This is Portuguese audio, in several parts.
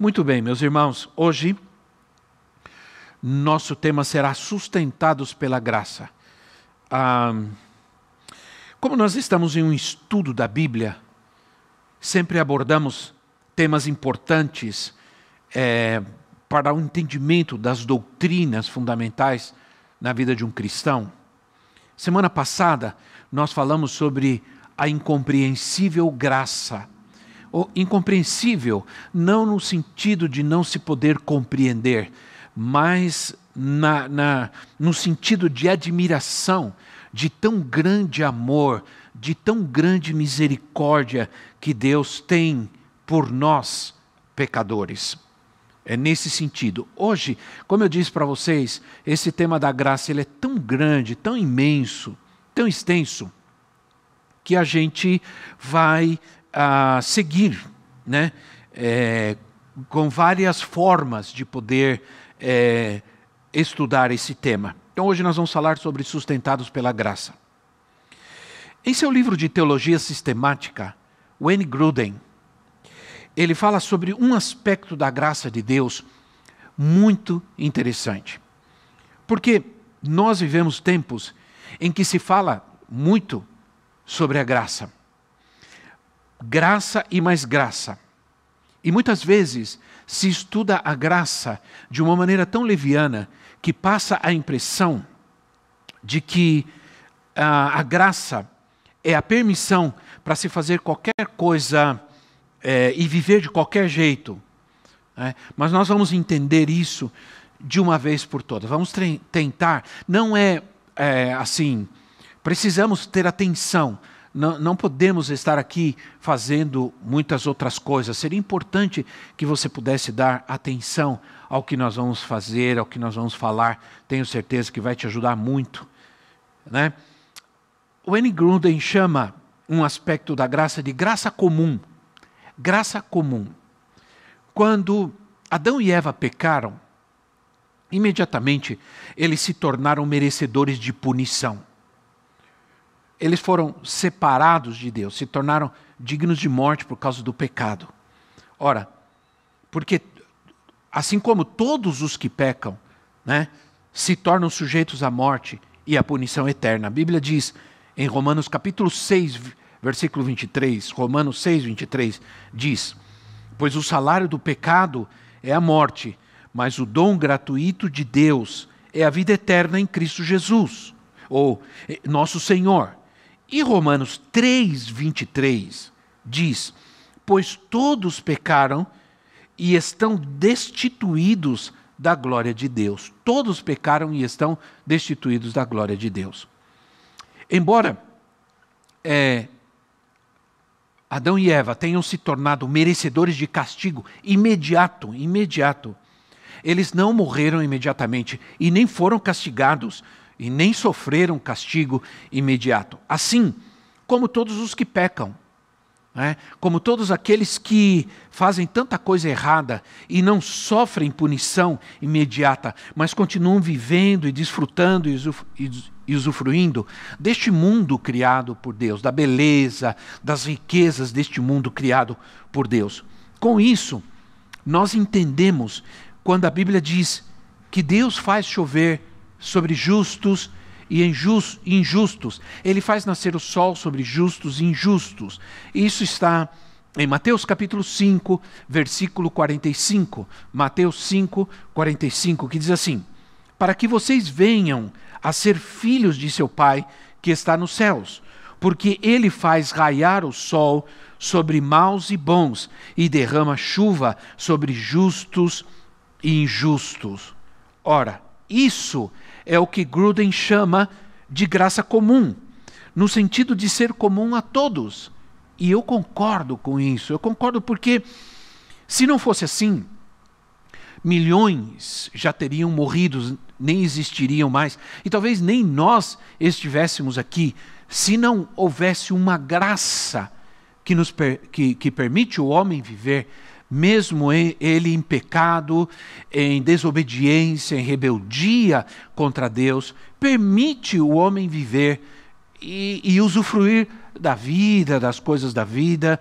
Muito bem, meus irmãos, hoje nosso tema será Sustentados pela Graça. Ah, como nós estamos em um estudo da Bíblia, sempre abordamos temas importantes é, para o entendimento das doutrinas fundamentais na vida de um cristão. Semana passada, nós falamos sobre a incompreensível graça incompreensível, não no sentido de não se poder compreender, mas na, na, no sentido de admiração, de tão grande amor, de tão grande misericórdia que Deus tem por nós, pecadores. É nesse sentido. Hoje, como eu disse para vocês, esse tema da graça ele é tão grande, tão imenso, tão extenso, que a gente vai a seguir, né? É, com várias formas de poder é, estudar esse tema. Então hoje nós vamos falar sobre sustentados pela graça. Em seu livro de teologia sistemática, Wayne Gruden, ele fala sobre um aspecto da graça de Deus muito interessante. Porque nós vivemos tempos em que se fala muito sobre a graça graça e mais graça. E muitas vezes se estuda a graça de uma maneira tão leviana que passa a impressão de que uh, a graça é a permissão para se fazer qualquer coisa é, e viver de qualquer jeito. Né? Mas nós vamos entender isso de uma vez por todas. Vamos tentar. Não é, é assim. Precisamos ter atenção não, não podemos estar aqui fazendo muitas outras coisas. Seria importante que você pudesse dar atenção ao que nós vamos fazer, ao que nós vamos falar. Tenho certeza que vai te ajudar muito. Né? O N. Gruden chama um aspecto da graça de graça comum. Graça comum. Quando Adão e Eva pecaram, imediatamente eles se tornaram merecedores de punição eles foram separados de Deus, se tornaram dignos de morte por causa do pecado. Ora, porque assim como todos os que pecam, né, se tornam sujeitos à morte e à punição eterna. A Bíblia diz em Romanos capítulo 6, versículo 23, Romanos 6, 23, diz: Pois o salário do pecado é a morte, mas o dom gratuito de Deus é a vida eterna em Cristo Jesus, ou nosso Senhor. E Romanos 3, 23 diz: Pois todos pecaram e estão destituídos da glória de Deus. Todos pecaram e estão destituídos da glória de Deus. Embora é, Adão e Eva tenham se tornado merecedores de castigo imediato, imediato, eles não morreram imediatamente e nem foram castigados e nem sofreram castigo imediato. Assim como todos os que pecam, né? como todos aqueles que fazem tanta coisa errada e não sofrem punição imediata, mas continuam vivendo e desfrutando e usufruindo deste mundo criado por Deus, da beleza, das riquezas deste mundo criado por Deus. Com isso, nós entendemos quando a Bíblia diz que Deus faz chover sobre justos e injustos. Ele faz nascer o sol sobre justos e injustos. Isso está em Mateus capítulo 5, versículo 45. Mateus 5, 45, que diz assim: Para que vocês venham a ser filhos de seu Pai que está nos céus, porque ele faz raiar o sol sobre maus e bons e derrama chuva sobre justos e injustos. Ora, isso é o que Gruden chama de graça comum, no sentido de ser comum a todos. E eu concordo com isso. Eu concordo porque, se não fosse assim, milhões já teriam morrido, nem existiriam mais, e talvez nem nós estivéssemos aqui se não houvesse uma graça que, nos, que, que permite o homem viver, mesmo ele em pecado, em desobediência, em rebeldia contra Deus, permite o homem viver e, e usufruir da vida, das coisas da vida,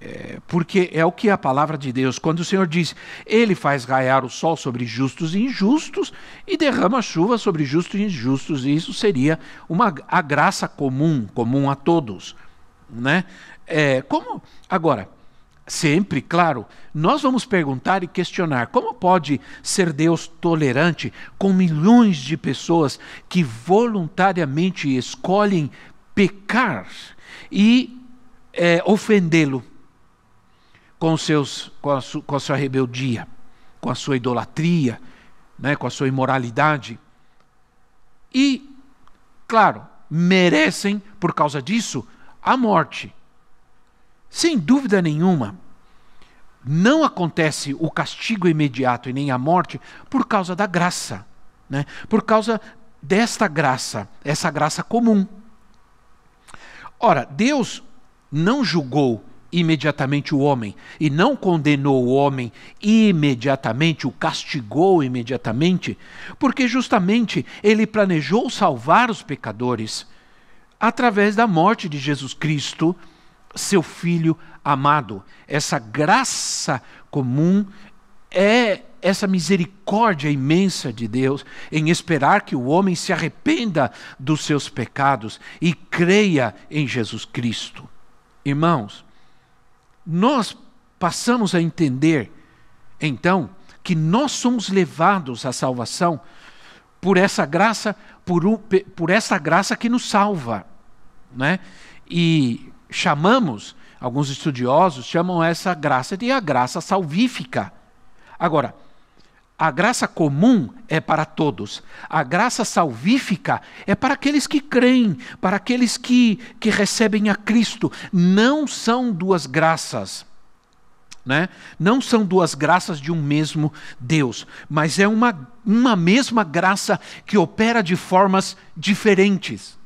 é, porque é o que a palavra de Deus, quando o Senhor diz, Ele faz raiar o sol sobre justos e injustos e derrama chuva sobre justos e injustos, e isso seria uma, a graça comum, comum a todos. Né? É, como Agora, sempre, claro, nós vamos perguntar e questionar como pode ser Deus tolerante com milhões de pessoas que voluntariamente escolhem pecar e é, ofendê-lo com, com, a su, com a sua rebeldia, com a sua idolatria, né, com a sua imoralidade. E, claro, merecem, por causa disso, a morte. Sem dúvida nenhuma, não acontece o castigo imediato e nem a morte por causa da graça, né? por causa desta graça, essa graça comum. Ora, Deus não julgou imediatamente o homem e não condenou o homem imediatamente, o castigou imediatamente, porque justamente ele planejou salvar os pecadores através da morte de Jesus Cristo, seu filho amado. Essa graça comum é essa misericórdia imensa de Deus em esperar que o homem se arrependa dos seus pecados e creia em Jesus Cristo. Irmãos, nós passamos a entender, então, que nós somos levados à salvação por essa graça, por, por essa graça que nos salva. Né? E chamamos, alguns estudiosos chamam essa graça de a graça salvífica. Agora, a graça comum é para todos. A graça salvífica é para aqueles que creem, para aqueles que, que recebem a Cristo. Não são duas graças. Né? Não são duas graças de um mesmo Deus, mas é uma, uma mesma graça que opera de formas diferentes.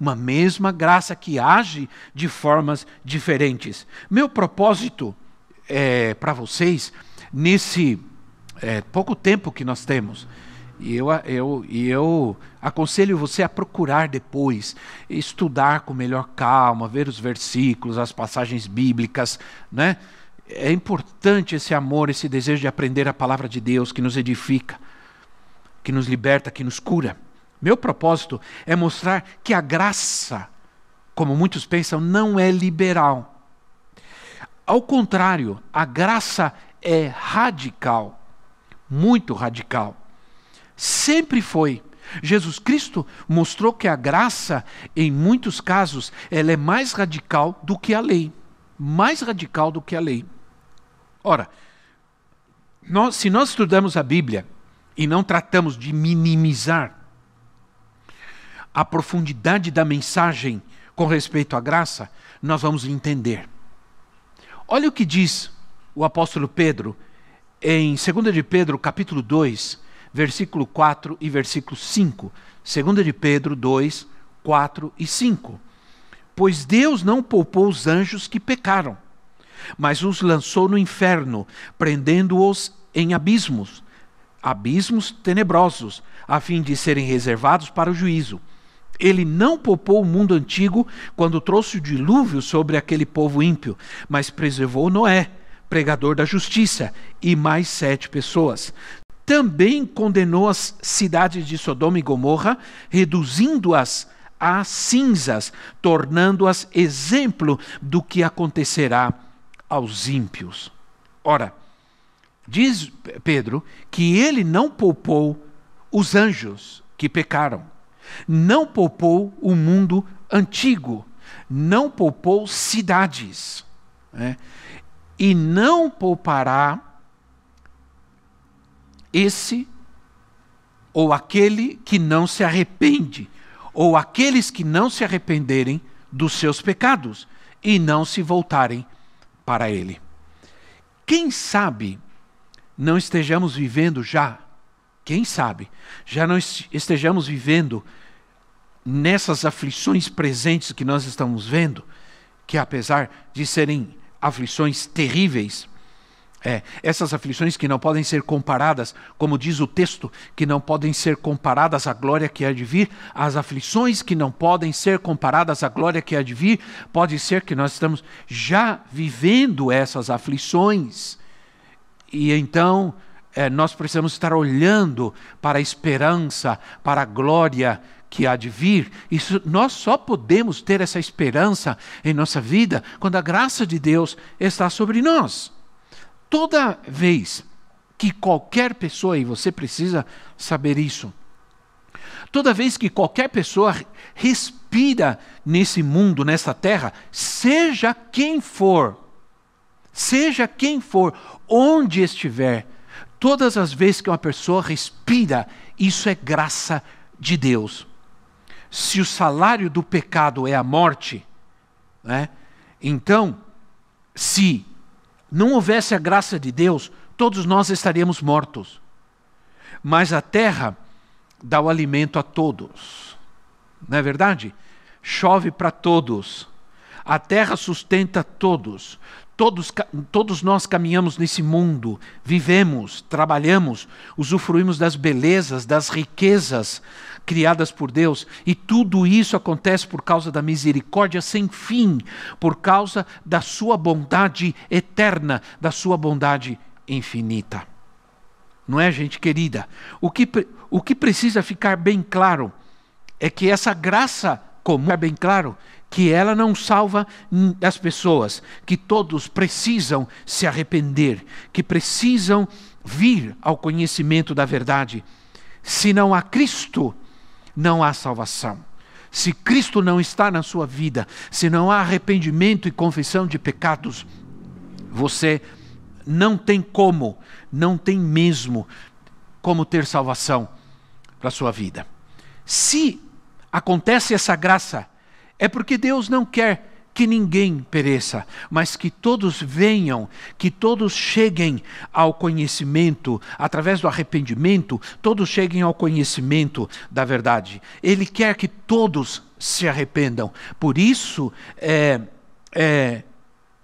Uma mesma graça que age de formas diferentes. Meu propósito é, para vocês, nesse é, pouco tempo que nós temos. E eu, eu, eu aconselho você a procurar depois, estudar com melhor calma, ver os versículos, as passagens bíblicas, né? É importante esse amor, esse desejo de aprender a palavra de Deus que nos edifica, que nos liberta, que nos cura. Meu propósito é mostrar que a graça, como muitos pensam, não é liberal. Ao contrário, a graça é radical muito radical. Sempre foi. Jesus Cristo mostrou que a graça, em muitos casos, ela é mais radical do que a lei. Mais radical do que a lei. Ora, nós, se nós estudamos a Bíblia e não tratamos de minimizar a profundidade da mensagem com respeito à graça, nós vamos entender. Olha o que diz o apóstolo Pedro em 2 de Pedro, capítulo 2, versículo 4 e versículo 5. 2 de Pedro 2, 4 e 5. Pois Deus não poupou os anjos que pecaram, mas os lançou no inferno, prendendo-os em abismos, abismos tenebrosos, a fim de serem reservados para o juízo. Ele não poupou o mundo antigo quando trouxe o dilúvio sobre aquele povo ímpio, mas preservou Noé pregador da justiça, e mais sete pessoas. Também condenou as cidades de Sodoma e Gomorra, reduzindo-as a cinzas, tornando-as exemplo do que acontecerá aos ímpios. Ora, diz Pedro que ele não poupou os anjos que pecaram, não poupou o mundo antigo, não poupou cidades. Né? e não poupará esse ou aquele que não se arrepende, ou aqueles que não se arrependerem dos seus pecados e não se voltarem para ele. Quem sabe não estejamos vivendo já, quem sabe, já não estejamos vivendo nessas aflições presentes que nós estamos vendo, que apesar de serem aflições terríveis, é, essas aflições que não podem ser comparadas, como diz o texto, que não podem ser comparadas à glória que há de vir, as aflições que não podem ser comparadas à glória que há de vir, pode ser que nós estamos já vivendo essas aflições. E então é, nós precisamos estar olhando para a esperança, para a glória que há de vir. Isso, nós só podemos ter essa esperança em nossa vida quando a graça de Deus está sobre nós. Toda vez que qualquer pessoa, e você precisa saber isso, toda vez que qualquer pessoa respira nesse mundo, nessa terra, seja quem for, seja quem for, onde estiver, todas as vezes que uma pessoa respira, isso é graça de Deus. Se o salário do pecado é a morte, né, então, se não houvesse a graça de Deus, todos nós estaríamos mortos. Mas a terra dá o alimento a todos. Não é verdade? Chove para todos. A terra sustenta todos. Todos, todos nós caminhamos nesse mundo, vivemos, trabalhamos, usufruímos das belezas, das riquezas criadas por Deus, e tudo isso acontece por causa da misericórdia sem fim, por causa da sua bondade eterna, da sua bondade infinita. Não é, gente querida? O que, o que precisa ficar bem claro é que essa graça comum, é bem claro, que ela não salva as pessoas, que todos precisam se arrepender, que precisam vir ao conhecimento da verdade. Se não há Cristo, não há salvação. Se Cristo não está na sua vida, se não há arrependimento e confissão de pecados, você não tem como, não tem mesmo como ter salvação para a sua vida. Se acontece essa graça, é porque Deus não quer que ninguém pereça, mas que todos venham, que todos cheguem ao conhecimento, através do arrependimento, todos cheguem ao conhecimento da verdade. Ele quer que todos se arrependam. Por isso, é, é,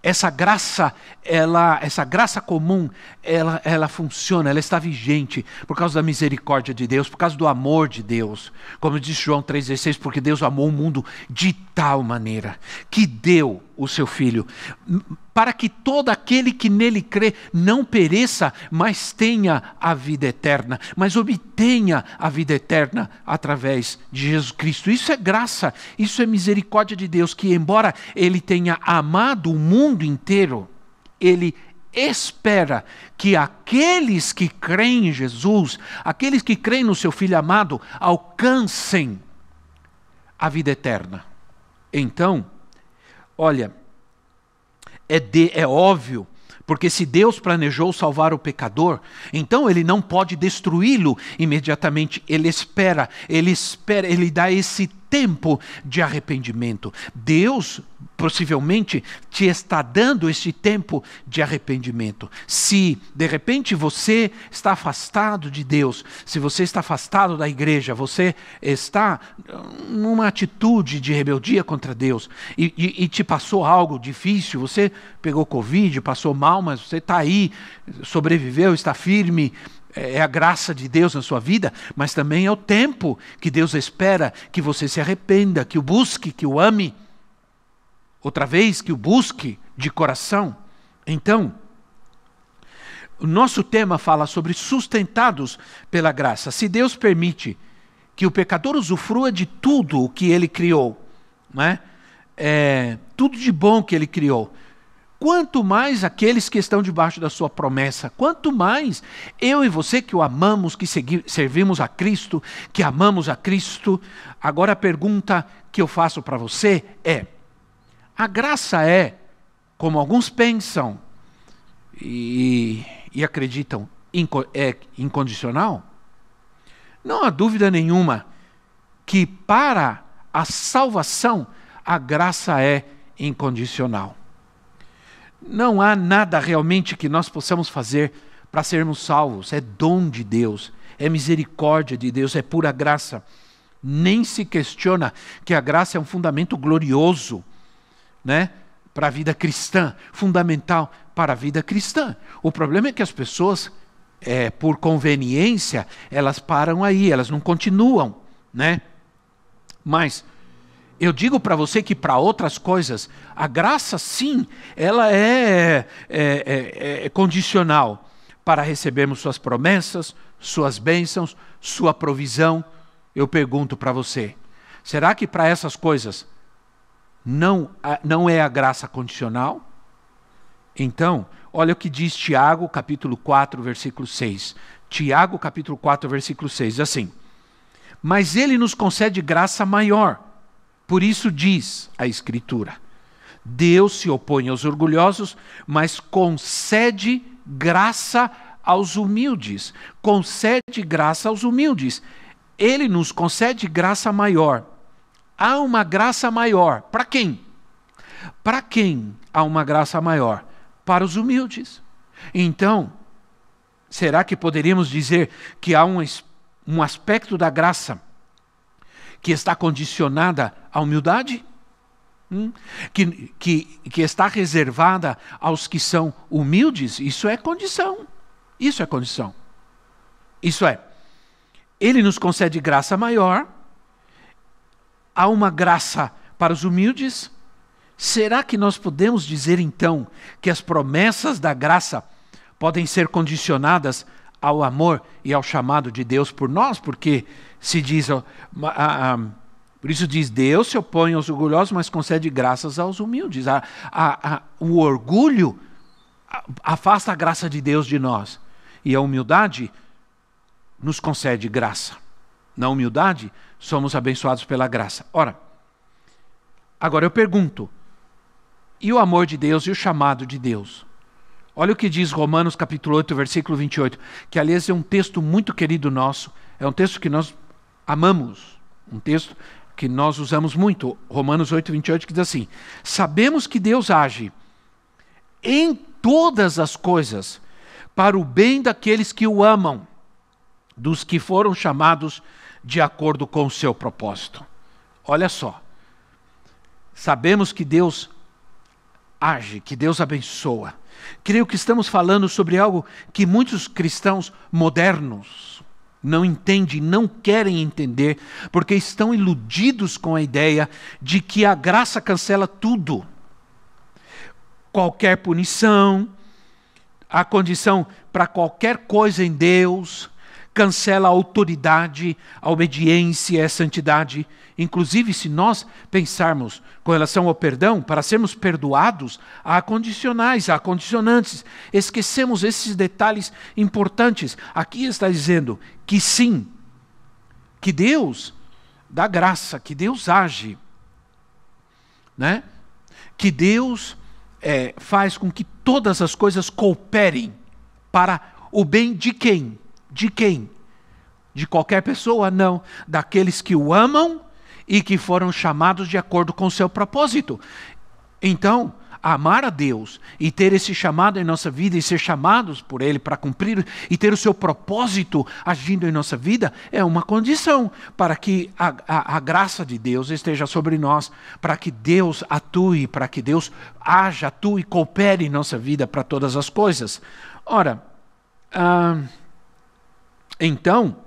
essa graça, ela, essa graça comum, ela, ela funciona, ela está vigente por causa da misericórdia de Deus, por causa do amor de Deus. Como diz João 3,16, porque Deus amou o mundo de tal maneira que deu o seu Filho, para que todo aquele que nele crê não pereça, mas tenha a vida eterna, mas obtenha a vida eterna através de Jesus Cristo. Isso é graça, isso é misericórdia de Deus, que embora ele tenha amado o mundo inteiro, ele espera que aqueles que creem em Jesus, aqueles que creem no seu Filho amado, alcancem a vida eterna. Então, olha, é, de, é óbvio porque se Deus planejou salvar o pecador, então ele não pode destruí-lo imediatamente. Ele espera, ele espera, ele dá esse tempo de arrependimento. Deus possivelmente te está dando este tempo de arrependimento. Se de repente você está afastado de Deus, se você está afastado da igreja, você está numa atitude de rebeldia contra Deus e, e, e te passou algo difícil, você pegou Covid, passou mal, mas você está aí, sobreviveu, está firme, é, é a graça de Deus na sua vida, mas também é o tempo que Deus espera que você se arrependa, que o busque, que o ame. Outra vez, que o busque de coração. Então, o nosso tema fala sobre sustentados pela graça. Se Deus permite que o pecador usufrua de tudo o que ele criou, não é? É, tudo de bom que ele criou, quanto mais aqueles que estão debaixo da sua promessa, quanto mais eu e você que o amamos, que servimos a Cristo, que amamos a Cristo. Agora a pergunta que eu faço para você é: a graça é, como alguns pensam e, e acreditam, é incondicional? Não há dúvida nenhuma que para a salvação a graça é incondicional. Não há nada realmente que nós possamos fazer para sermos salvos, é dom de Deus, é misericórdia de Deus, é pura graça. Nem se questiona que a graça é um fundamento glorioso, né? Para a vida cristã, fundamental para a vida cristã. O problema é que as pessoas, é, por conveniência, elas param aí, elas não continuam, né? Mas eu digo para você que para outras coisas, a graça sim, ela é, é, é, é, condicional para recebermos suas promessas, suas bênçãos, sua provisão. Eu pergunto para você, será que para essas coisas não, não é a graça condicional? Então, olha o que diz Tiago, capítulo 4, versículo 6. Tiago, capítulo 4, versículo 6, diz assim: Mas ele nos concede graça maior. Por isso diz a Escritura: Deus se opõe aos orgulhosos, mas concede graça aos humildes. Concede graça aos humildes. Ele nos concede graça maior há uma graça maior. Para quem? Para quem há uma graça maior? Para os humildes. Então, será que poderíamos dizer que há um, um aspecto da graça que está condicionada à humildade? Hum? Que, que, que está reservada aos que são humildes? Isso é condição. Isso é condição. Isso é, ele nos concede graça maior há uma graça para os humildes? Será que nós podemos dizer então que as promessas da graça podem ser condicionadas ao amor e ao chamado de Deus por nós? Porque se diz, por isso diz: Deus se opõe aos orgulhosos, mas concede graças aos humildes. A, a, a, o orgulho afasta a graça de Deus de nós, e a humildade nos concede graça. Na humildade, somos abençoados pela graça. Ora, agora eu pergunto: e o amor de Deus e o chamado de Deus? Olha o que diz Romanos capítulo 8, versículo 28, que aliás é um texto muito querido nosso, é um texto que nós amamos, um texto que nós usamos muito, Romanos 8, 28, que diz assim: Sabemos que Deus age em todas as coisas para o bem daqueles que o amam, dos que foram chamados de acordo com o seu propósito. Olha só. Sabemos que Deus age, que Deus abençoa. Creio que estamos falando sobre algo que muitos cristãos modernos não entendem, não querem entender, porque estão iludidos com a ideia de que a graça cancela tudo. Qualquer punição, a condição para qualquer coisa em Deus, cancela a autoridade, a obediência e a santidade. Inclusive, se nós pensarmos com relação ao perdão, para sermos perdoados, há condicionais, há condicionantes. Esquecemos esses detalhes importantes. Aqui está dizendo que sim, que Deus dá graça, que Deus age, né? que Deus é, faz com que todas as coisas cooperem para o bem de quem? De quem? De qualquer pessoa? Não. Daqueles que o amam e que foram chamados de acordo com o seu propósito. Então, amar a Deus e ter esse chamado em nossa vida e ser chamados por Ele para cumprir e ter o seu propósito agindo em nossa vida é uma condição para que a, a, a graça de Deus esteja sobre nós, para que Deus atue, para que Deus haja, atue e coopere em nossa vida para todas as coisas. Ora, ah, então,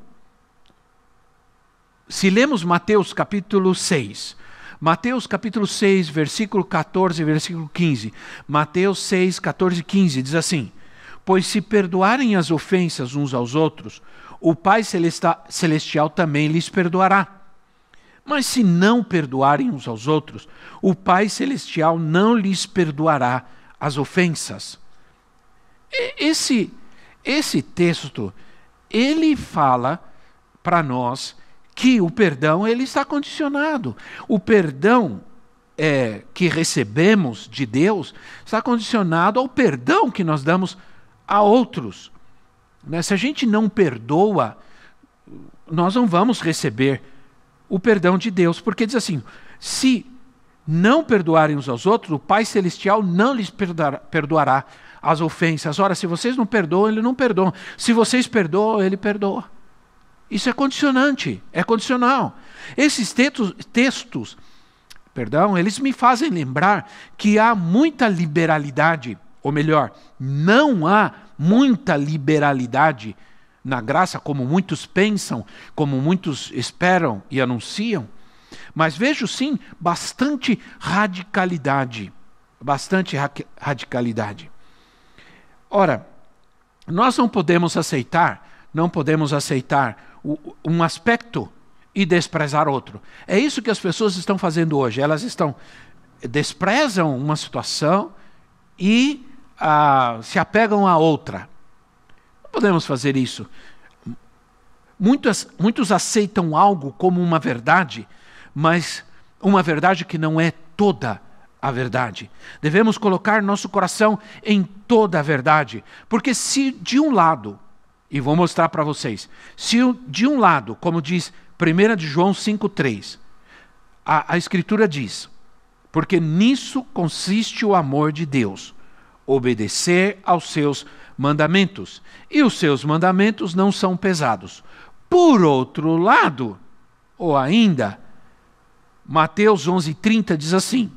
se lemos Mateus capítulo 6, Mateus capítulo 6, versículo 14 e versículo 15. Mateus 6, 14 e 15 diz assim: Pois se perdoarem as ofensas uns aos outros, o Pai Celestial também lhes perdoará. Mas se não perdoarem uns aos outros, o Pai Celestial não lhes perdoará as ofensas. Esse, esse texto ele fala para nós que o perdão ele está condicionado. O perdão é, que recebemos de Deus está condicionado ao perdão que nós damos a outros. Né? Se a gente não perdoa, nós não vamos receber o perdão de Deus, porque diz assim: se não perdoarem uns aos outros, o Pai Celestial não lhes perdoará as ofensas. Ora, se vocês não perdoam, ele não perdoa. Se vocês perdoam, ele perdoa. Isso é condicionante, é condicional. Esses textos, textos perdão, eles me fazem lembrar que há muita liberalidade, ou melhor, não há muita liberalidade na graça, como muitos pensam, como muitos esperam e anunciam, mas vejo sim bastante radicalidade. Bastante radicalidade. Ora, nós não podemos aceitar, não podemos aceitar um aspecto e desprezar outro. É isso que as pessoas estão fazendo hoje. Elas estão desprezam uma situação e ah, se apegam a outra. Não podemos fazer isso. Muitos, muitos aceitam algo como uma verdade, mas uma verdade que não é toda a verdade. Devemos colocar nosso coração em toda a verdade, porque se de um lado, e vou mostrar para vocês, se de um lado, como diz 1 de João 5,3, a, a Escritura diz: porque nisso consiste o amor de Deus, obedecer aos seus mandamentos, e os seus mandamentos não são pesados. Por outro lado, ou ainda, Mateus 11:30 diz assim: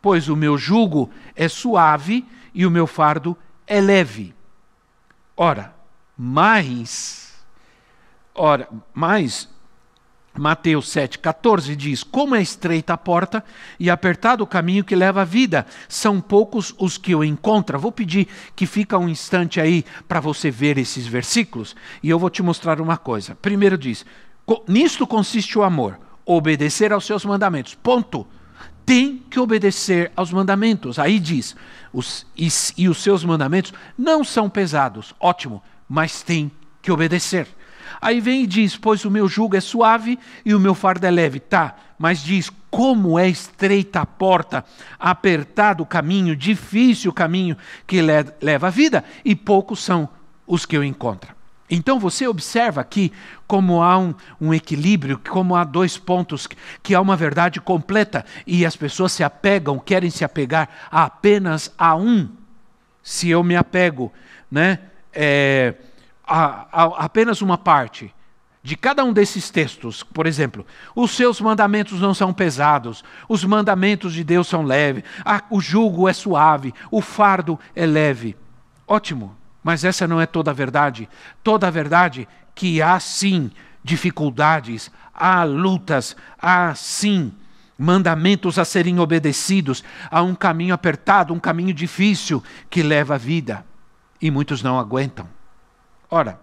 Pois o meu jugo é suave e o meu fardo é leve. Ora, mais ora, mais Mateus 7,14 diz: Como é estreita a porta e apertado o caminho que leva à vida, são poucos os que o encontram. Vou pedir que fica um instante aí para você ver esses versículos e eu vou te mostrar uma coisa. Primeiro diz: Nisto consiste o amor, obedecer aos seus mandamentos. Ponto. Tem que obedecer aos mandamentos. Aí diz: os, e, e os seus mandamentos não são pesados. Ótimo, mas tem que obedecer. Aí vem e diz: Pois o meu jugo é suave e o meu fardo é leve. Tá, mas diz: Como é estreita a porta, apertado o caminho, difícil o caminho que le leva à vida, e poucos são os que eu encontro. Então você observa aqui como há um, um, equilíbrio, como há dois pontos, que há uma verdade completa e as pessoas se apegam, querem se apegar apenas a um. Se eu me apego, né? É, a, a, apenas uma parte de cada um desses textos, por exemplo, os seus mandamentos não são pesados, os mandamentos de Deus são leves, a, o jugo é suave, o fardo é leve. Ótimo, mas essa não é toda a verdade. Toda a verdade que há sim dificuldades, há lutas, há sim mandamentos a serem obedecidos, há um caminho apertado, um caminho difícil que leva à vida. E muitos não aguentam. Ora,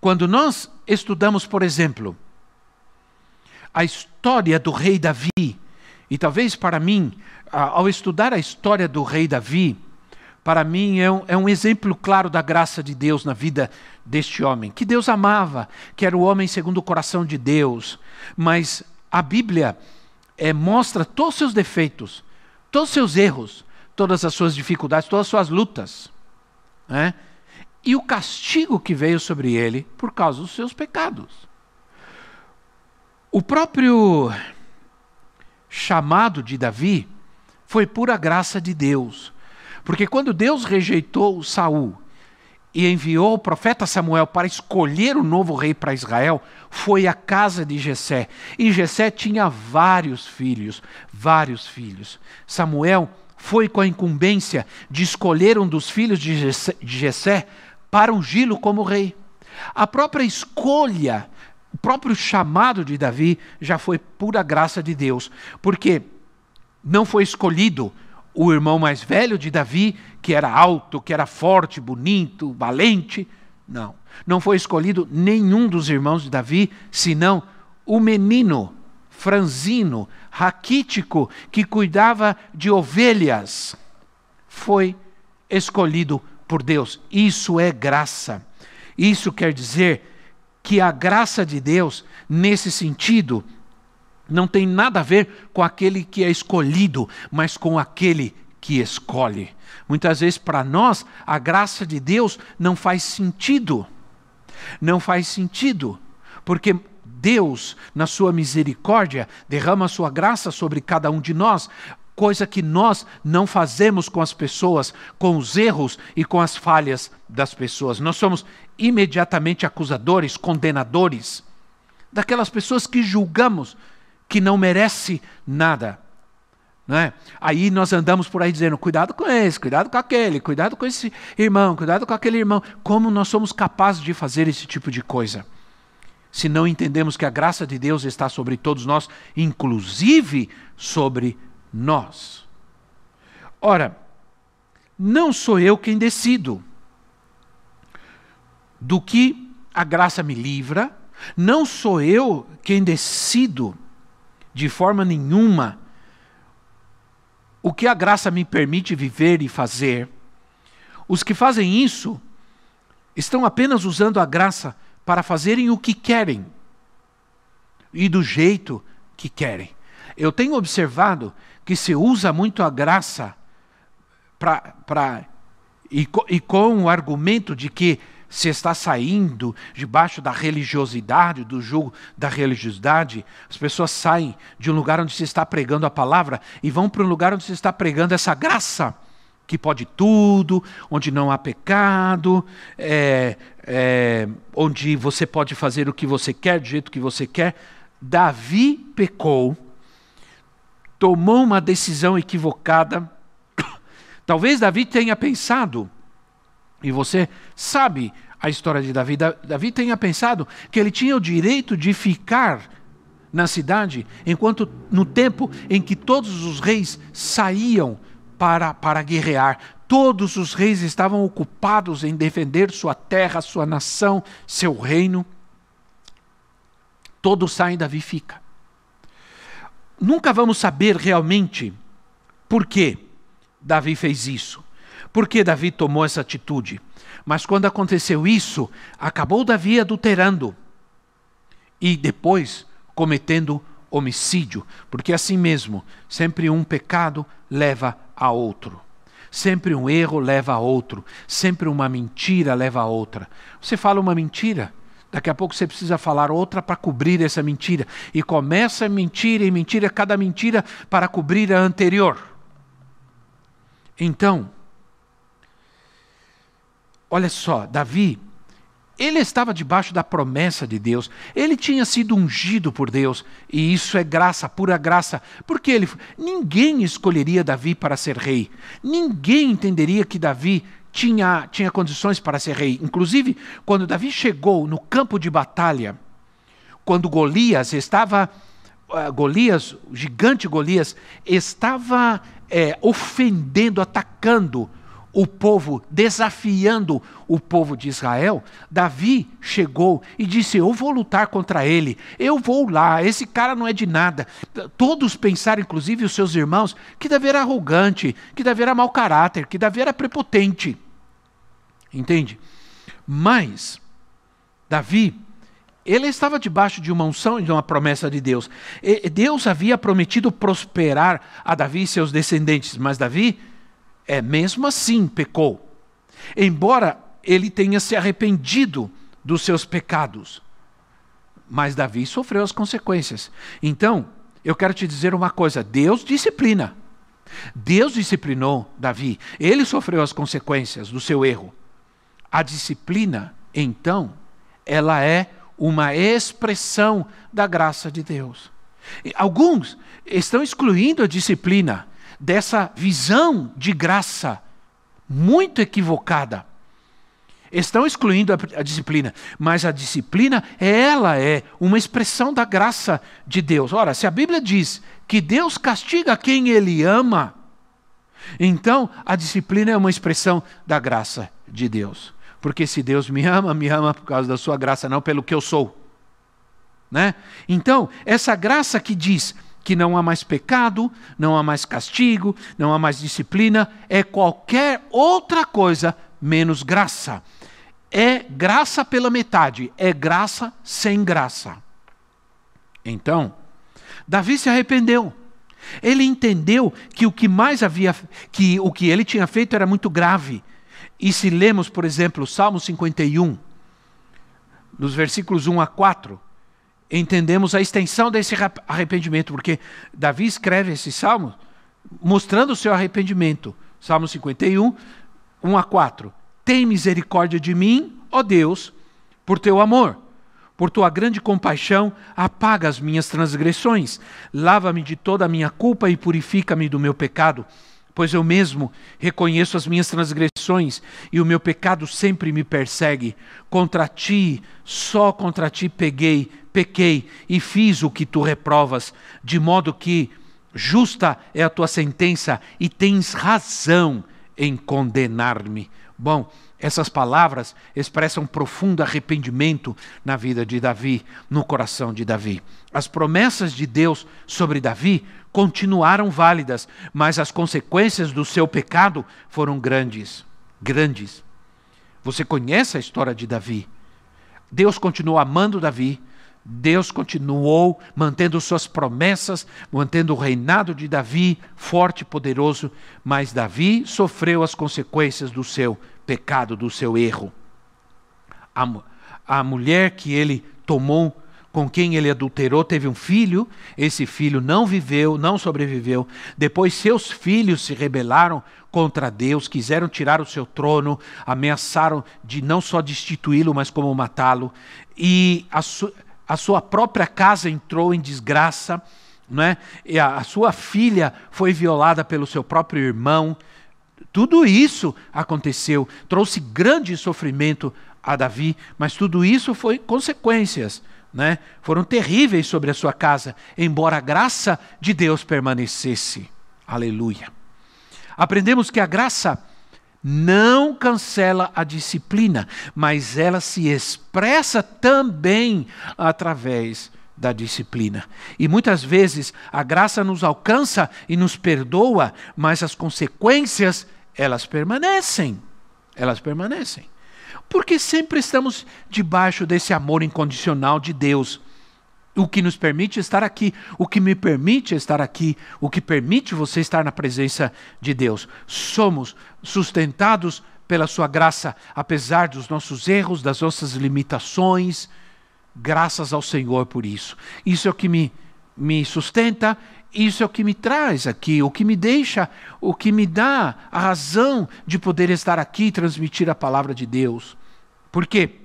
quando nós estudamos, por exemplo, a história do rei Davi, e talvez para mim, ao estudar a história do rei Davi, para mim é um, é um, exemplo claro da graça de Deus na vida deste homem, que Deus amava, que era o homem segundo o coração de Deus, mas a Bíblia é, mostra todos os seus defeitos, todos os seus erros, todas as suas dificuldades, todas as suas lutas. Né? e o castigo que veio sobre ele por causa dos seus pecados. O próprio chamado de Davi foi pura graça de Deus. Porque quando Deus rejeitou Saul e enviou o profeta Samuel para escolher o novo rei para Israel, foi a casa de Jessé. E Jessé tinha vários filhos, vários filhos. Samuel foi com a incumbência de escolher um dos filhos de Jessé para ungí-lo como rei. A própria escolha, o próprio chamado de Davi já foi pura graça de Deus, porque não foi escolhido o irmão mais velho de Davi, que era alto, que era forte, bonito, valente. Não. Não foi escolhido nenhum dos irmãos de Davi, senão o menino franzino, raquítico, que cuidava de ovelhas. Foi escolhido por Deus. Isso é graça. Isso quer dizer que a graça de Deus, nesse sentido, não tem nada a ver com aquele que é escolhido, mas com aquele que escolhe. Muitas vezes, para nós, a graça de Deus não faz sentido. Não faz sentido, porque Deus, na sua misericórdia, derrama a sua graça sobre cada um de nós, coisa que nós não fazemos com as pessoas, com os erros e com as falhas das pessoas. Nós somos imediatamente acusadores, condenadores daquelas pessoas que julgamos que não merece nada. Não é? Aí nós andamos por aí dizendo: cuidado com esse, cuidado com aquele, cuidado com esse irmão, cuidado com aquele irmão. Como nós somos capazes de fazer esse tipo de coisa? Se não entendemos que a graça de Deus está sobre todos nós, inclusive sobre nós. Ora, não sou eu quem decido do que a graça me livra, não sou eu quem decido de forma nenhuma o que a graça me permite viver e fazer. Os que fazem isso estão apenas usando a graça para fazerem o que querem e do jeito que querem. Eu tenho observado que se usa muito a graça para e, e com o argumento de que se está saindo debaixo da religiosidade, do jogo da religiosidade, as pessoas saem de um lugar onde se está pregando a palavra e vão para um lugar onde se está pregando essa graça, que pode tudo, onde não há pecado, é, é, onde você pode fazer o que você quer, do jeito que você quer. Davi pecou, tomou uma decisão equivocada. Talvez Davi tenha pensado e você sabe a história de Davi. Davi tenha pensado que ele tinha o direito de ficar na cidade, enquanto no tempo em que todos os reis saíam para, para guerrear, todos os reis estavam ocupados em defender sua terra, sua nação, seu reino. Todos saem, Davi fica. Nunca vamos saber realmente por que Davi fez isso. Por que Davi tomou essa atitude? Mas quando aconteceu isso, acabou Davi adulterando e depois cometendo homicídio, porque assim mesmo, sempre um pecado leva a outro. Sempre um erro leva a outro, sempre uma mentira leva a outra. Você fala uma mentira, daqui a pouco você precisa falar outra para cobrir essa mentira. E começa mentira e mentira, cada mentira para cobrir a anterior. Então, olha só, Davi, ele estava debaixo da promessa de Deus, ele tinha sido ungido por Deus, e isso é graça, pura graça, porque ele, ninguém escolheria Davi para ser rei, ninguém entenderia que Davi tinha, tinha condições para ser rei. Inclusive, quando Davi chegou no campo de batalha, quando Golias estava, uh, Golias, o gigante Golias, estava é, ofendendo, atacando o povo, desafiando o povo de Israel, Davi chegou e disse: Eu vou lutar contra ele, eu vou lá, esse cara não é de nada. Todos pensaram, inclusive os seus irmãos, que Davi era arrogante, que Davi era mau caráter, que Davi era prepotente. Entende? Mas, Davi, ele estava debaixo de uma unção e de uma promessa de Deus. Deus havia prometido prosperar a Davi e seus descendentes, mas Davi é, mesmo assim pecou. Embora ele tenha se arrependido dos seus pecados. Mas Davi sofreu as consequências. Então, eu quero te dizer uma coisa: Deus disciplina. Deus disciplinou Davi. Ele sofreu as consequências do seu erro. A disciplina, então, ela é uma expressão da graça de Deus. Alguns estão excluindo a disciplina dessa visão de graça muito equivocada. Estão excluindo a, a, disciplina, mas a disciplina, ela é uma expressão da graça de Deus. Ora, se a Bíblia diz que Deus castiga quem ele ama, então a disciplina é uma expressão da graça de Deus. Porque se Deus me ama, me ama por causa da sua graça, não pelo que eu sou. Né? Então, essa graça que diz que não há mais pecado, não há mais castigo, não há mais disciplina, é qualquer outra coisa menos graça. É graça pela metade, é graça sem graça. Então, Davi se arrependeu. Ele entendeu que o que mais havia, que o que ele tinha feito era muito grave. E se lemos, por exemplo, o Salmo 51, nos versículos 1 a 4, entendemos a extensão desse arrependimento, porque Davi escreve esse salmo mostrando o seu arrependimento. Salmo 51, 1 a 4. Tem misericórdia de mim, ó Deus, por teu amor. Por tua grande compaixão, apaga as minhas transgressões. Lava-me de toda a minha culpa e purifica-me do meu pecado pois eu mesmo reconheço as minhas transgressões e o meu pecado sempre me persegue. Contra ti, só contra ti peguei, pequei e fiz o que tu reprovas, de modo que justa é a tua sentença e tens razão em condenar-me. Bom, essas palavras expressam profundo arrependimento na vida de Davi, no coração de Davi. As promessas de Deus sobre Davi continuaram válidas, mas as consequências do seu pecado foram grandes, grandes. Você conhece a história de Davi? Deus continuou amando Davi, Deus continuou mantendo suas promessas, mantendo o reinado de Davi forte e poderoso, mas Davi sofreu as consequências do seu pecado, do seu erro. A, a mulher que ele tomou com quem ele adulterou teve um filho, esse filho não viveu, não sobreviveu. Depois, seus filhos se rebelaram contra Deus, quiseram tirar o seu trono, ameaçaram de não só destituí-lo, mas como matá-lo. E a, su a, sua própria casa entrou em desgraça, né? e a, a sua filha foi violada pelo seu próprio irmão. Tudo isso aconteceu, trouxe grande sofrimento a Davi, mas tudo isso foi consequências né, foram terríveis sobre a sua casa, embora a graça de Deus permanecesse. Aleluia. Aprendemos que a graça não cancela a disciplina, mas ela se expressa também através da disciplina. E muitas vezes a graça nos alcança e nos perdoa, mas as consequências, elas permanecem. Elas permanecem porque sempre estamos debaixo desse amor incondicional de Deus. O que nos permite estar aqui, o que me permite estar aqui, o que permite você estar na presença de Deus. Somos sustentados pela Sua graça, apesar dos nossos erros, das nossas limitações. Graças ao Senhor por isso. Isso é o que me, me sustenta isso é o que me traz aqui, o que me deixa, o que me dá a razão de poder estar aqui e transmitir a palavra de Deus. Por quê?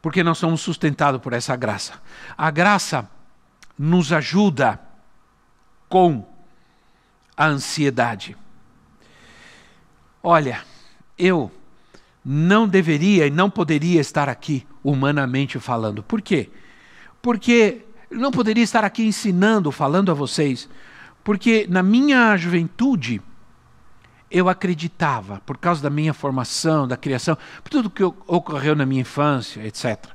Porque nós somos sustentados por essa graça. A graça nos ajuda com a ansiedade. Olha, eu não deveria e não poderia estar aqui humanamente falando. Por quê? Porque não poderia estar aqui ensinando, falando a vocês, porque na minha juventude eu acreditava, por causa da minha formação, da criação, por tudo que ocorreu na minha infância, etc.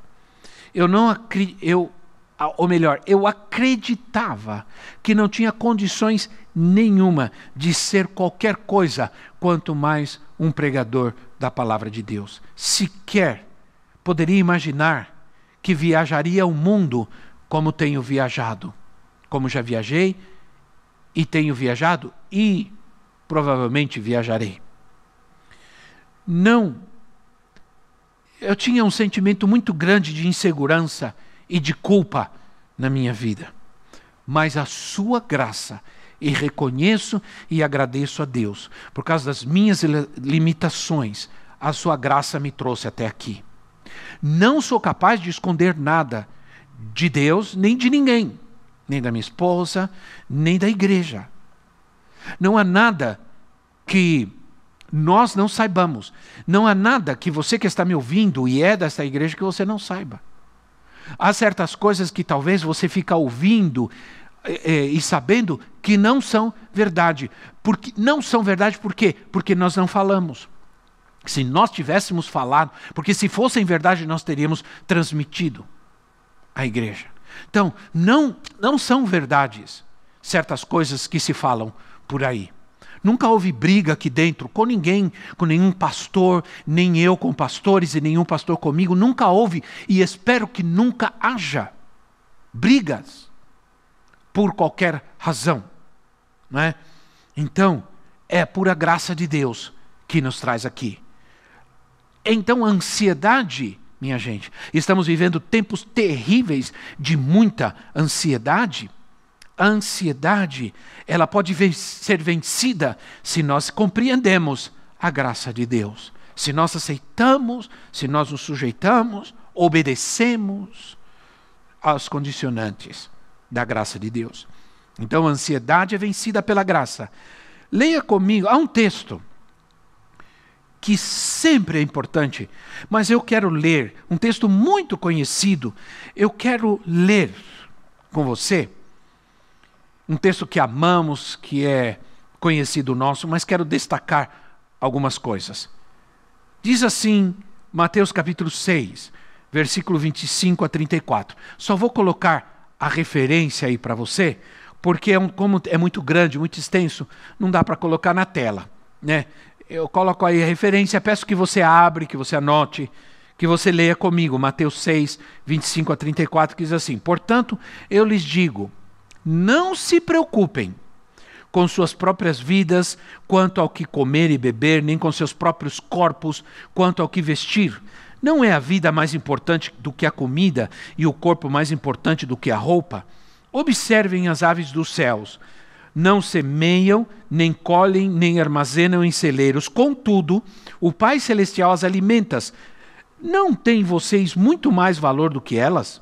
Eu não eu ou melhor, eu acreditava que não tinha condições nenhuma de ser qualquer coisa, quanto mais um pregador da palavra de Deus. Sequer poderia imaginar que viajaria o mundo como tenho viajado, como já viajei e tenho viajado e provavelmente viajarei. Não. Eu tinha um sentimento muito grande de insegurança e de culpa na minha vida. Mas a sua graça, e reconheço e agradeço a Deus, por causa das minhas limitações, a sua graça me trouxe até aqui. Não sou capaz de esconder nada de Deus nem de ninguém, nem da minha esposa, nem da igreja. Não há nada que nós não saibamos. Não há nada que você que está me ouvindo e é desta igreja que você não saiba. Há certas coisas que talvez você fica ouvindo é, e sabendo que não são verdade. Porque não são verdade por quê? Porque nós não falamos. Se nós tivéssemos falado, porque se fossem verdade nós teríamos transmitido a igreja. Então, não, não são verdades certas coisas que se falam por aí. Nunca houve briga aqui dentro com ninguém, com nenhum pastor, nem eu com pastores e nenhum pastor comigo. Nunca houve e espero que nunca haja brigas por qualquer razão. Não é? Então, é pura graça de Deus que nos traz aqui. Então, a ansiedade minha gente. Estamos vivendo tempos terríveis de muita ansiedade. A ansiedade, ela pode ser vencida se nós compreendemos a graça de Deus. Se nós aceitamos, se nós nos sujeitamos, obedecemos aos condicionantes da graça de Deus. Então a ansiedade é vencida pela graça. Leia comigo, há um texto que sempre é importante, mas eu quero ler um texto muito conhecido. Eu quero ler com você um texto que amamos, que é conhecido nosso, mas quero destacar algumas coisas. Diz assim, Mateus capítulo 6, versículo 25 a 34. Só vou colocar a referência aí para você, porque é um, como é muito grande, muito extenso, não dá para colocar na tela, né? Eu coloco aí a referência, peço que você abre, que você anote, que você leia comigo, Mateus 6, 25 a 34, que diz assim: Portanto, eu lhes digo, não se preocupem com suas próprias vidas, quanto ao que comer e beber, nem com seus próprios corpos, quanto ao que vestir. Não é a vida mais importante do que a comida e o corpo mais importante do que a roupa? Observem as aves dos céus. Não semeiam, nem colhem, nem armazenam em celeiros. Contudo, o Pai Celestial as alimenta. Não têm vocês muito mais valor do que elas?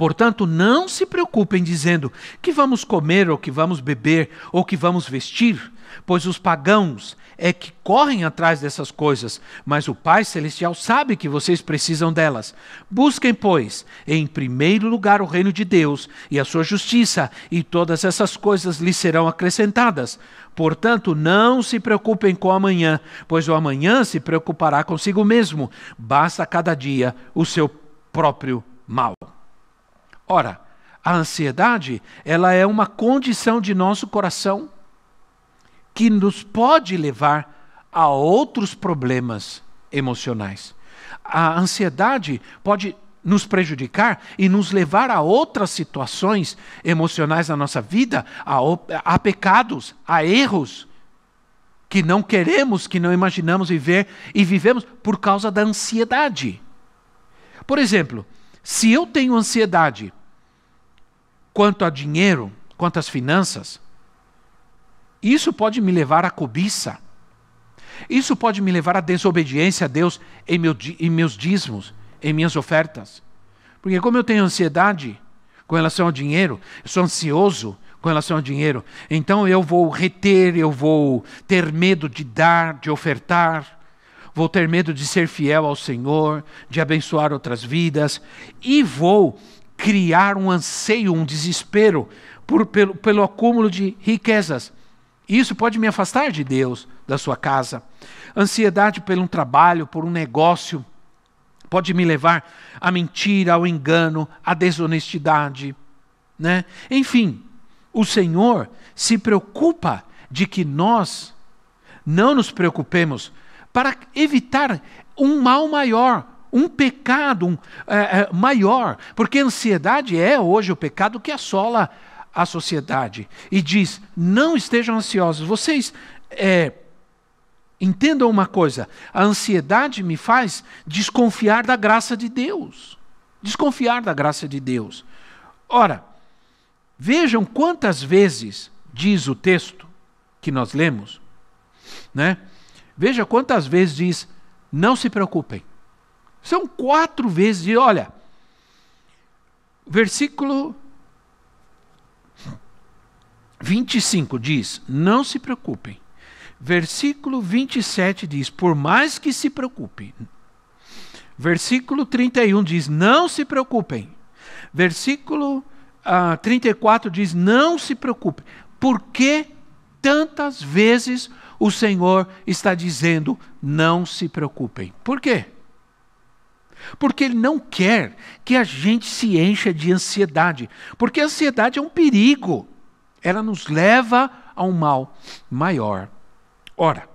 Portanto, não se preocupem dizendo que vamos comer, ou que vamos beber, ou que vamos vestir pois os pagãos é que correm atrás dessas coisas, mas o Pai Celestial sabe que vocês precisam delas. Busquem, pois, em primeiro lugar o reino de Deus e a sua justiça, e todas essas coisas lhes serão acrescentadas. Portanto, não se preocupem com amanhã, pois o amanhã se preocupará consigo mesmo. Basta cada dia o seu próprio mal. Ora, a ansiedade, ela é uma condição de nosso coração que nos pode levar a outros problemas emocionais. A ansiedade pode nos prejudicar e nos levar a outras situações emocionais na nossa vida, a, a pecados, a erros que não queremos, que não imaginamos viver e vivemos por causa da ansiedade. Por exemplo, se eu tenho ansiedade quanto a dinheiro, quanto às finanças, isso pode me levar à cobiça. Isso pode me levar à desobediência a Deus em, meu, em meus dízimos, em minhas ofertas. Porque, como eu tenho ansiedade com relação ao dinheiro, eu sou ansioso com relação ao dinheiro, então eu vou reter, eu vou ter medo de dar, de ofertar, vou ter medo de ser fiel ao Senhor, de abençoar outras vidas, e vou criar um anseio, um desespero por, pelo, pelo acúmulo de riquezas isso pode me afastar de Deus, da sua casa. Ansiedade por um trabalho, por um negócio, pode me levar à mentira, ao engano, à desonestidade. Né? Enfim, o Senhor se preocupa de que nós não nos preocupemos para evitar um mal maior, um pecado um, é, é, maior, porque a ansiedade é hoje o pecado que assola a sociedade e diz: não estejam ansiosos. Vocês é, entendam uma coisa: a ansiedade me faz desconfiar da graça de Deus. Desconfiar da graça de Deus. Ora, vejam quantas vezes diz o texto que nós lemos, né? Veja quantas vezes diz: não se preocupem. São quatro vezes, e olha, versículo 25 diz: Não se preocupem. Versículo 27 diz: Por mais que se preocupem. Versículo 31 diz: Não se preocupem. Versículo ah, 34 diz: Não se preocupem. Por que tantas vezes o Senhor está dizendo: Não se preocupem? Por quê? Porque Ele não quer que a gente se encha de ansiedade. Porque a ansiedade é um perigo. ela nos leva a um mal maior. Ora,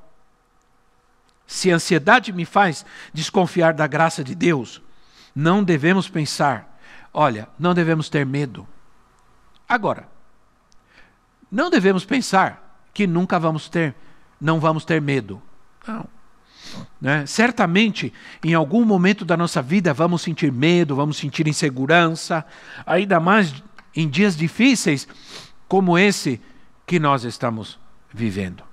se a ansiedade me faz desconfiar da graça de Deus, não devemos pensar, olha, não devemos ter medo. Agora, não devemos pensar que nunca vamos ter, não vamos ter medo. Não. Né? Certamente, em algum momento da nossa vida, vamos sentir medo, vamos sentir insegurança, ainda mais em dias difíceis como esse que nós estamos vivendo.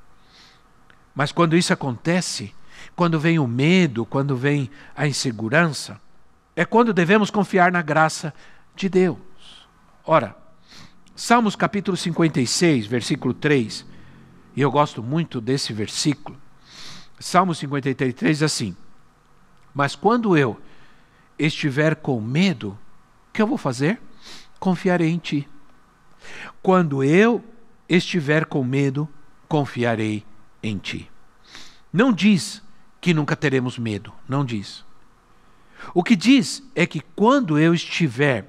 Mas quando isso acontece, quando vem o medo, quando vem a insegurança, é quando devemos confiar na graça de Deus. Ora, Salmos capítulo 56, versículo 3, e eu gosto muito desse versículo. Salmo 53 diz assim: Mas quando eu estiver com medo, o que eu vou fazer? Confiarei em ti. Quando eu estiver com medo, confiarei em ti. Não diz que nunca teremos medo, não diz. O que diz é que quando eu estiver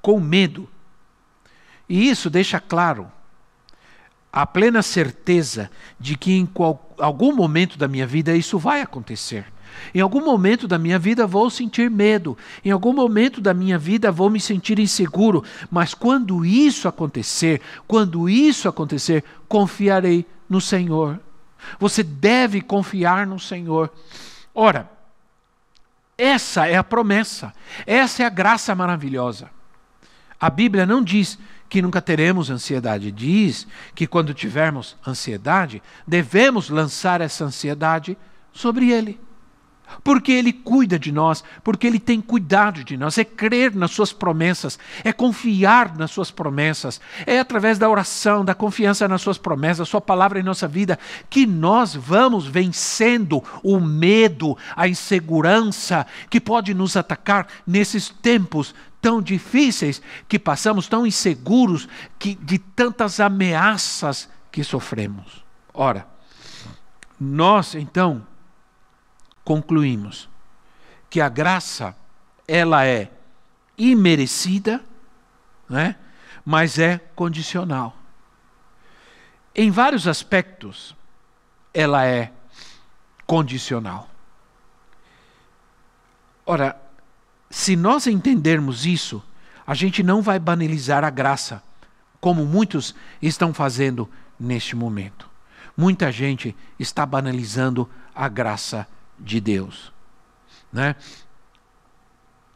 com medo, e isso deixa claro a plena certeza de que em qual, algum momento da minha vida isso vai acontecer. Em algum momento da minha vida vou sentir medo, em algum momento da minha vida vou me sentir inseguro, mas quando isso acontecer, quando isso acontecer, confiarei no Senhor. Você deve confiar no Senhor. Ora, essa é a promessa, essa é a graça maravilhosa. A Bíblia não diz que nunca teremos ansiedade. Diz que quando tivermos ansiedade, devemos lançar essa ansiedade sobre Ele. Porque Ele cuida de nós, porque Ele tem cuidado de nós. É crer nas Suas promessas, é confiar nas Suas promessas, é através da oração, da confiança nas Suas promessas, Sua palavra em nossa vida, que nós vamos vencendo o medo, a insegurança que pode nos atacar nesses tempos tão difíceis que passamos, tão inseguros, que, de tantas ameaças que sofremos. Ora, nós então concluímos que a graça ela é imerecida, né? mas é condicional. Em vários aspectos, ela é condicional. Ora, se nós entendermos isso, a gente não vai banalizar a graça, como muitos estão fazendo neste momento. Muita gente está banalizando a graça de Deus. Né?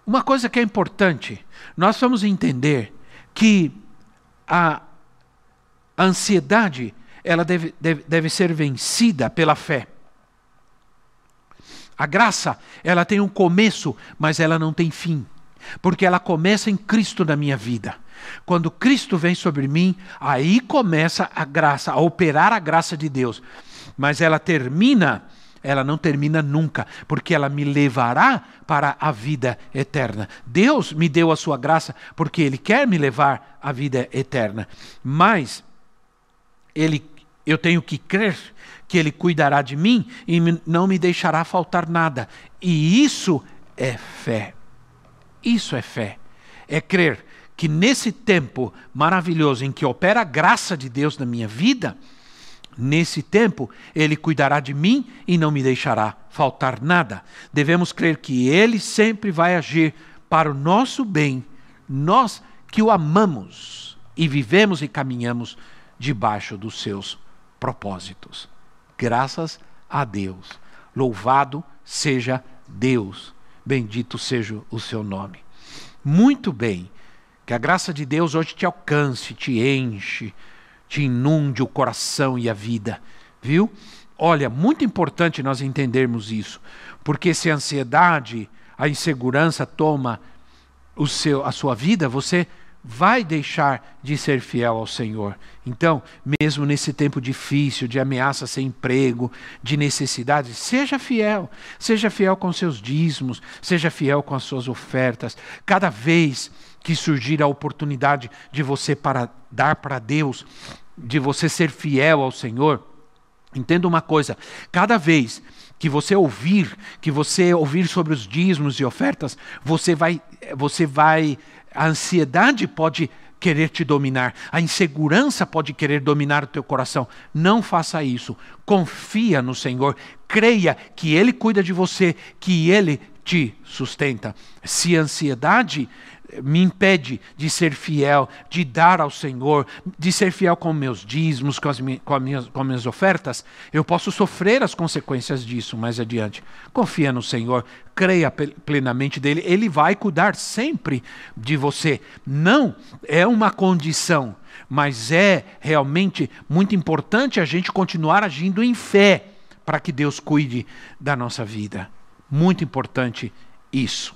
Uma coisa que é importante, nós vamos entender que a ansiedade ela deve, deve, deve ser vencida pela fé. A graça, ela tem um começo, mas ela não tem fim. Porque ela começa em Cristo na minha vida. Quando Cristo vem sobre mim, aí começa a graça, a operar a graça de Deus. Mas ela termina, ela não termina nunca, porque ela me levará para a vida eterna. Deus me deu a sua graça porque Ele quer me levar à vida eterna. Mas Ele, eu tenho que crer que Ele cuidará de mim e não me deixará faltar nada. E isso é fé. Isso é fé. É crer que nesse tempo maravilhoso em que opera a graça de Deus na minha vida, nesse tempo Ele cuidará de mim e não me deixará faltar nada. Devemos crer que Ele sempre vai agir para o nosso bem, nós que o amamos e vivemos e caminhamos debaixo dos seus propósitos. Graças a Deus. Louvado seja Deus. Bendito seja o seu nome. Muito bem. Que a graça de Deus hoje te alcance, te enche, te inunde o coração e a vida. Viu? Olha, muito importante nós entendermos isso, porque se a ansiedade, a insegurança toma o seu, a sua vida, você vai deixar de ser fiel ao Senhor. Então, mesmo nesse tempo difícil, de ameaça sem emprego, de necessidade, seja fiel. Seja fiel com seus dízimos, seja fiel com as suas ofertas. Cada vez que surgir a oportunidade de você para dar para Deus, de você ser fiel ao Senhor, entenda uma coisa: cada vez que você ouvir, que você ouvir sobre os dízimos e ofertas, você vai, você vai a ansiedade pode querer te dominar, a insegurança pode querer dominar o teu coração. Não faça isso. Confia no Senhor, creia que Ele cuida de você, que Ele te sustenta. Se a ansiedade me impede de ser fiel, de dar ao Senhor, de ser fiel com meus dízimos, com as, com, as minhas, com as minhas ofertas, eu posso sofrer as consequências disso mais adiante. Confia no Senhor, creia plenamente dele, ele vai cuidar sempre de você. Não é uma condição, mas é realmente muito importante a gente continuar agindo em fé para que Deus cuide da nossa vida. Muito importante isso.